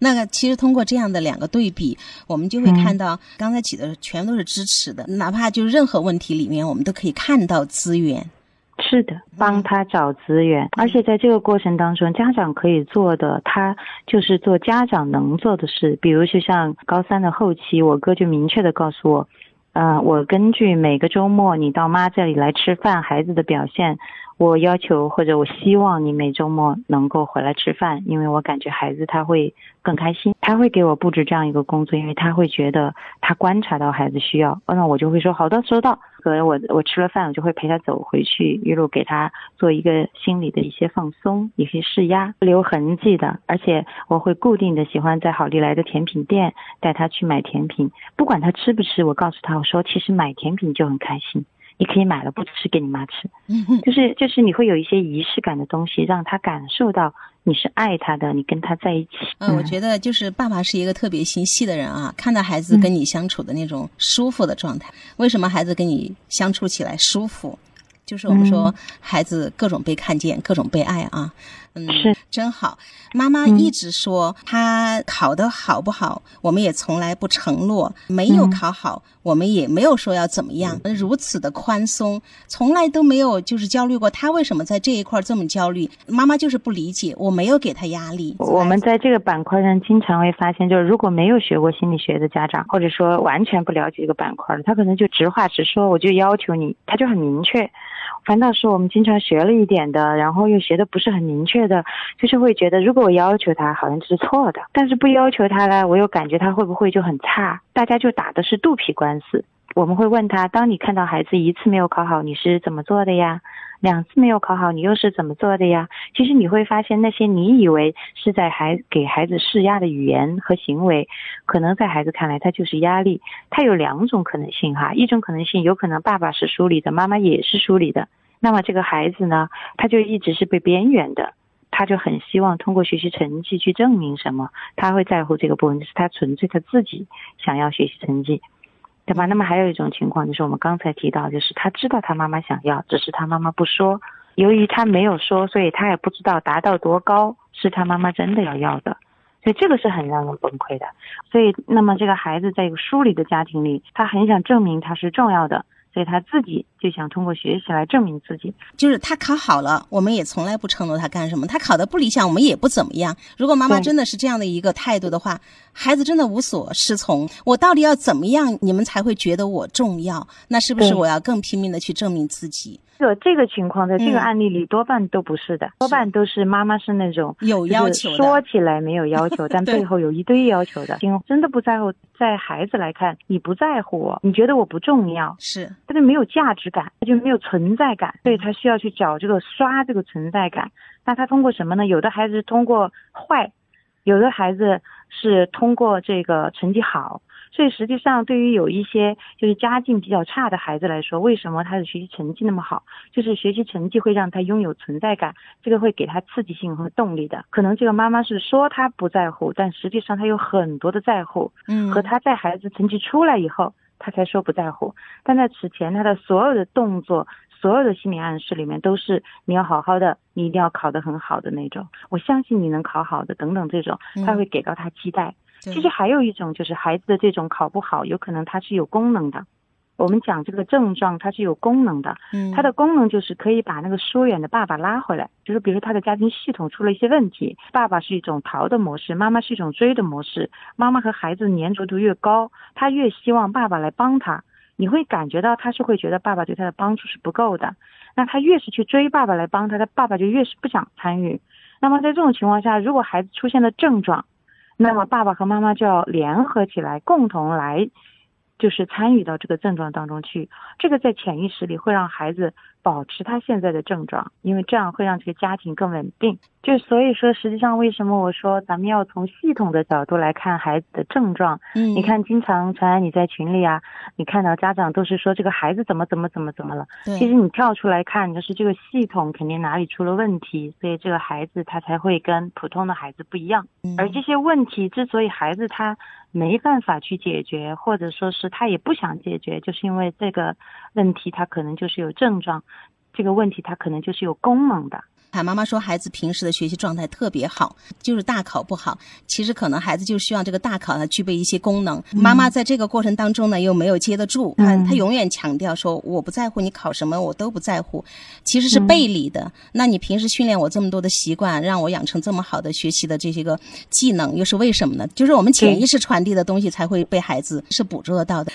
那个其实通过这样的两个对比，我们就会看到刚才举的全都是支持的，哪怕就是任何问题里面，我们都可以看到资源。是的，帮他找资源，而且在这个过程当中，家长可以做的，他就是做家长能做的事。比如，就像高三的后期，我哥就明确的告诉我，嗯，我根据每个周末你到妈这里来吃饭，孩子的表现。我要求或者我希望你每周末能够回来吃饭，因为我感觉孩子他会更开心，他会给我布置这样一个工作，因为他会觉得他观察到孩子需要，那我就会说好的收到，可能我我吃了饭，我就会陪他走回去，一路给他做一个心理的一些放松，一些释压，留痕迹的，而且我会固定的喜欢在好利来的甜品店带他去买甜品，不管他吃不吃，我告诉他我说其实买甜品就很开心。你可以买了不吃给你妈吃，就是就是你会有一些仪式感的东西，让他感受到你是爱他的，你跟他在一起。嗯，我觉得就是爸爸是一个特别心细的人啊，看到孩子跟你相处的那种舒服的状态。为什么孩子跟你相处起来舒服？就是我们说孩子各种被看见，各种被爱啊。嗯，是真好。妈妈一直说他考得好不好，我们也从来不承诺；没有考好，我们也没有说要怎么样。如此的宽松，从来都没有就是焦虑过。他为什么在这一块这么焦虑？妈妈就是不理解。我没有给他压力。我们在这个板块上经常会发现，就是如果没有学过心理学的家长，或者说完全不了解这个板块的，他可能就直话直说，我就要求你，他就很明确。反倒是我们经常学了一点的，然后又学的不是很明确的，就是会觉得如果我要求他，好像是错的；但是不要求他呢，我又感觉他会不会就很差？大家就打的是肚皮官司。我们会问他：当你看到孩子一次没有考好，你是怎么做的呀？两次没有考好，你又是怎么做的呀？其实你会发现，那些你以为是在孩给孩子施压的语言和行为，可能在孩子看来，他就是压力。他有两种可能性哈，一种可能性有可能爸爸是疏离的，妈妈也是疏离的。那么这个孩子呢，他就一直是被边缘的，他就很希望通过学习成绩去证明什么，他会在乎这个部分，就是他纯粹他自己想要学习成绩。对吧？那么还有一种情况，就是我们刚才提到，就是他知道他妈妈想要，只是他妈妈不说。由于他没有说，所以他也不知道达到多高是他妈妈真的要要的。所以这个是很让人崩溃的。所以，那么这个孩子在一个疏离的家庭里，他很想证明他是重要的。所以他自己就想通过学习来证明自己，就是他考好了，我们也从来不承诺他干什么；他考的不理想，我们也不怎么样。如果妈妈真的是这样的一个态度的话，孩子真的无所适从。我到底要怎么样，你们才会觉得我重要？那是不是我要更拼命的去证明自己？这这个情况，在这个案例里多半都不是的，多半都是妈妈是那种有要求，说起来没有要求，但背后有一堆要求的。真的不在乎，在孩子来看，你不在乎我，你觉得我不重要，是他就没有价值感，他就没有存在感，所以他需要去找这个刷这个存在感。那他通过什么呢？有的孩子通过坏，有的孩子是通过这个成绩好。所以实际上，对于有一些就是家境比较差的孩子来说，为什么他的学习成绩那么好？就是学习成绩会让他拥有存在感，这个会给他刺激性和动力的。可能这个妈妈是说他不在乎，但实际上他有很多的在乎。嗯，和他在孩子成绩出来以后，他才说不在乎。但在此前，他的所有的动作、所有的心理暗示里面，都是你要好好的，你一定要考得很好的那种。我相信你能考好的，等等这种，他会给到他期待。其实还有一种，就是孩子的这种考不好，有可能他是有功能的。我们讲这个症状，它是有功能的。嗯，它的功能就是可以把那个疏远的爸爸拉回来。就是比如说他的家庭系统出了一些问题，爸爸是一种逃的模式，妈妈是一种追的模式。妈妈和孩子粘着度越高，他越希望爸爸来帮他。你会感觉到他是会觉得爸爸对他的帮助是不够的。那他越是去追爸爸来帮他，他爸爸就越是不想参与。那么在这种情况下，如果孩子出现了症状，那么爸爸和妈妈就要联合起来，共同来，就是参与到这个症状当中去。这个在潜意识里会让孩子。保持他现在的症状，因为这样会让这个家庭更稳定。就所以说，实际上为什么我说咱们要从系统的角度来看孩子的症状？嗯，你看，经常传来你在群里啊，你看到家长都是说这个孩子怎么怎么怎么怎么了。其实你跳出来看，就是这个系统肯定哪里出了问题，所以这个孩子他才会跟普通的孩子不一样。而这些问题之所以孩子他没办法去解决，或者说是他也不想解决，就是因为这个问题他可能就是有症状。这个问题它可能就是有功能的，海妈妈说孩子平时的学习状态特别好，就是大考不好。其实可能孩子就希望这个大考呢具备一些功能。妈妈在这个过程当中呢又没有接得住，她她永远强调说我不在乎你考什么，我都不在乎，其实是背离的。那你平时训练我这么多的习惯，让我养成这么好的学习的这些个技能，又是为什么呢？就是我们潜意识传递的东西才会被孩子是捕捉到的。